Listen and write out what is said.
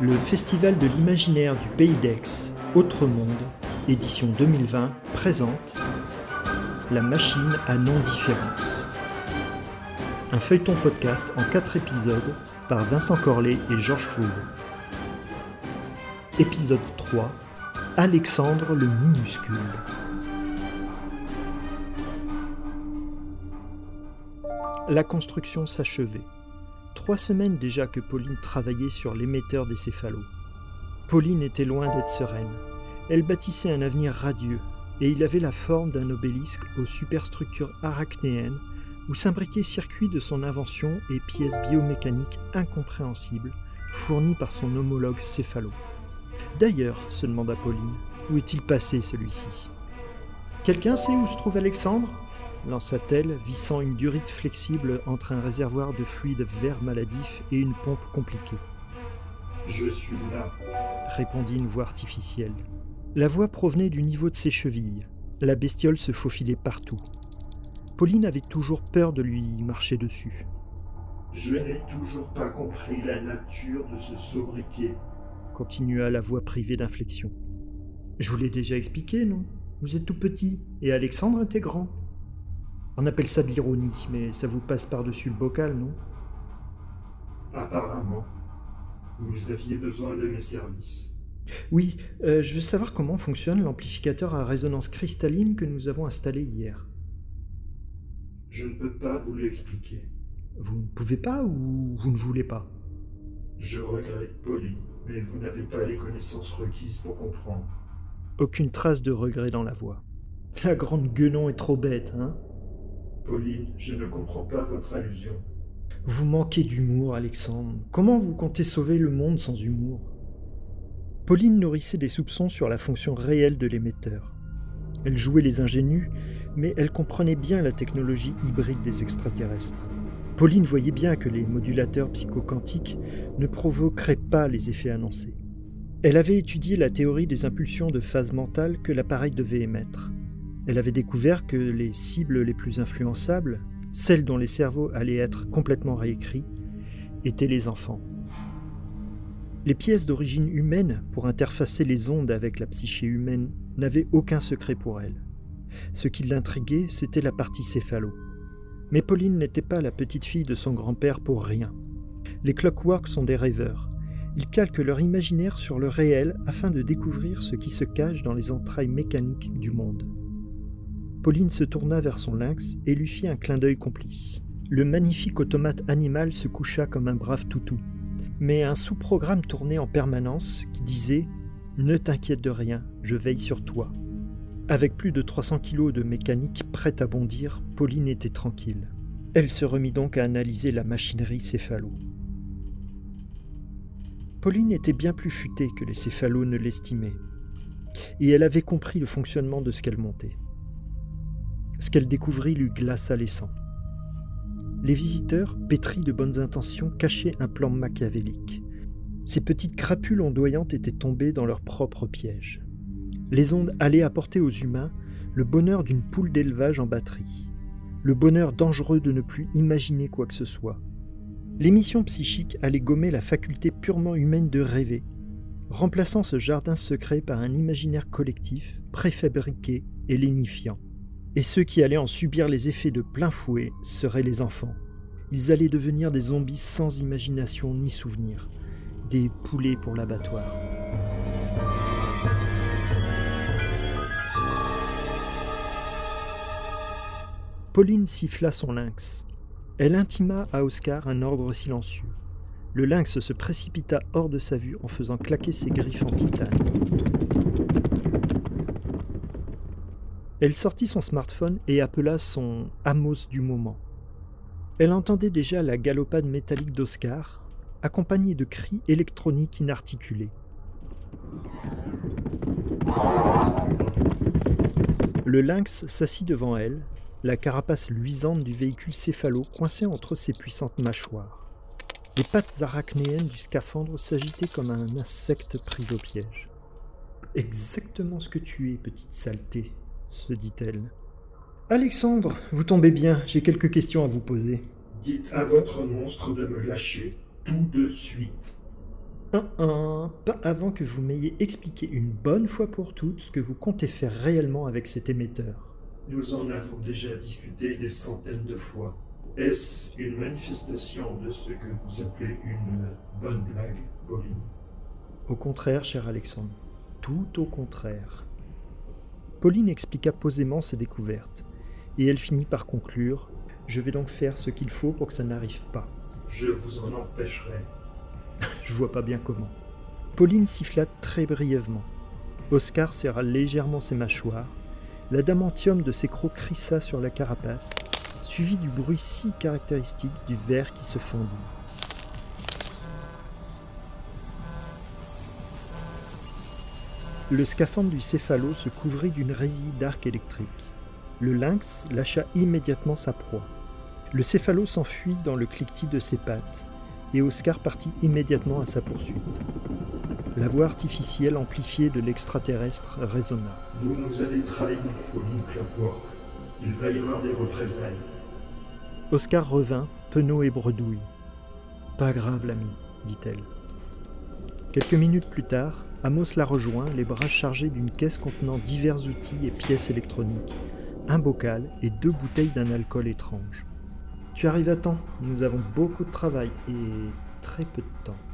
Le Festival de l'imaginaire du Pays d'Aix, Autre Monde, édition 2020, présente La machine à non-différence. Un feuilleton podcast en 4 épisodes par Vincent Corlet et Georges Fouille. Épisode 3 Alexandre le minuscule. La construction s'achevait. Trois semaines déjà que Pauline travaillait sur l'émetteur des céphalos. Pauline était loin d'être sereine. Elle bâtissait un avenir radieux, et il avait la forme d'un obélisque aux superstructures arachnéennes où s'imbriquaient circuits de son invention et pièces biomécaniques incompréhensibles fournies par son homologue céphalo. D'ailleurs, se demanda Pauline, où est-il passé celui-ci? Quelqu'un sait où se trouve Alexandre? Lança-t-elle, vissant une durite flexible entre un réservoir de fluide vert maladif et une pompe compliquée. Je suis là, répondit une voix artificielle. La voix provenait du niveau de ses chevilles. La bestiole se faufilait partout. Pauline avait toujours peur de lui marcher dessus. Je n'ai toujours pas compris la nature de ce sobriquet, continua la voix privée d'inflexion. Je vous l'ai déjà expliqué, non? Vous êtes tout petit, et Alexandre était grand. On appelle ça de l'ironie, mais ça vous passe par-dessus le bocal, non? Apparemment. Vous aviez besoin de mes services. Oui, euh, je veux savoir comment fonctionne l'amplificateur à résonance cristalline que nous avons installé hier. Je ne peux pas vous l'expliquer. Vous ne pouvez pas ou vous ne voulez pas? Je regrette, Polly, mais vous n'avez pas les connaissances requises pour comprendre. Aucune trace de regret dans la voix. La grande guenon est trop bête, hein? Pauline, je ne comprends pas votre allusion. Vous manquez d'humour, Alexandre. Comment vous comptez sauver le monde sans humour? Pauline nourrissait des soupçons sur la fonction réelle de l'émetteur. Elle jouait les ingénues, mais elle comprenait bien la technologie hybride des extraterrestres. Pauline voyait bien que les modulateurs psychoquantiques ne provoqueraient pas les effets annoncés. Elle avait étudié la théorie des impulsions de phase mentale que l'appareil devait émettre. Elle avait découvert que les cibles les plus influençables, celles dont les cerveaux allaient être complètement réécrits, étaient les enfants. Les pièces d'origine humaine pour interfacer les ondes avec la psyché humaine n'avaient aucun secret pour elle. Ce qui l'intriguait, c'était la partie céphalo. Mais Pauline n'était pas la petite fille de son grand-père pour rien. Les clockworks sont des rêveurs. Ils calquent leur imaginaire sur le réel afin de découvrir ce qui se cache dans les entrailles mécaniques du monde. Pauline se tourna vers son lynx et lui fit un clin d'œil complice. Le magnifique automate animal se coucha comme un brave toutou. Mais un sous-programme tournait en permanence qui disait Ne t'inquiète de rien, je veille sur toi. Avec plus de 300 kilos de mécanique prête à bondir, Pauline était tranquille. Elle se remit donc à analyser la machinerie céphalo. Pauline était bien plus futée que les céphalos ne l'estimaient, et elle avait compris le fonctionnement de ce qu'elle montait. Ce qu'elle découvrit lui glaça les sangs. Les visiteurs, pétris de bonnes intentions, cachaient un plan machiavélique. Ces petites crapules ondoyantes étaient tombées dans leur propre piège. Les ondes allaient apporter aux humains le bonheur d'une poule d'élevage en batterie, le bonheur dangereux de ne plus imaginer quoi que ce soit. L'émission psychique allait gommer la faculté purement humaine de rêver, remplaçant ce jardin secret par un imaginaire collectif, préfabriqué et lénifiant et ceux qui allaient en subir les effets de plein fouet seraient les enfants. Ils allaient devenir des zombies sans imagination ni souvenir, des poulets pour l'abattoir. Pauline siffla son lynx. Elle intima à Oscar un ordre silencieux. Le lynx se précipita hors de sa vue en faisant claquer ses griffes en titane. Elle sortit son smartphone et appela son Amos du moment. Elle entendait déjà la galopade métallique d'Oscar, accompagnée de cris électroniques inarticulés. Le lynx s'assit devant elle, la carapace luisante du véhicule céphalo coincée entre ses puissantes mâchoires. Les pattes arachnéennes du scaphandre s'agitaient comme un insecte pris au piège. Exactement ce que tu es, petite saleté, se dit-elle. Alexandre, vous tombez bien, j'ai quelques questions à vous poser. Dites à votre monstre de me lâcher tout de suite. Un, un, pas avant que vous m'ayez expliqué une bonne fois pour toutes ce que vous comptez faire réellement avec cet émetteur. Nous en avons déjà discuté des centaines de fois. Est-ce une manifestation de ce que vous appelez une bonne blague, Pauline? Au contraire, cher Alexandre, tout au contraire. Pauline expliqua posément ses découvertes, et elle finit par conclure Je vais donc faire ce qu'il faut pour que ça n'arrive pas. Je vous en empêcherai. Je vois pas bien comment. Pauline siffla très brièvement. Oscar serra légèrement ses mâchoires. L'adamantium de ses crocs crissa sur la carapace, suivi du bruit si caractéristique du verre qui se fondit. Le scaphandre du céphalo se couvrit d'une résille d'arc électrique. Le lynx lâcha immédiatement sa proie. Le céphalo s'enfuit dans le cliquetis de ses pattes, et Oscar partit immédiatement à sa poursuite. La voix artificielle amplifiée de l'extraterrestre résonna. Vous nous avez trahis, Pauline Clockwork. Il va y avoir des représailles. Oscar revint, penaud et bredouille. Pas grave, l'ami, dit-elle. Quelques minutes plus tard, Amos la rejoint, les bras chargés d'une caisse contenant divers outils et pièces électroniques, un bocal et deux bouteilles d'un alcool étrange. Tu arrives à temps, nous avons beaucoup de travail et très peu de temps.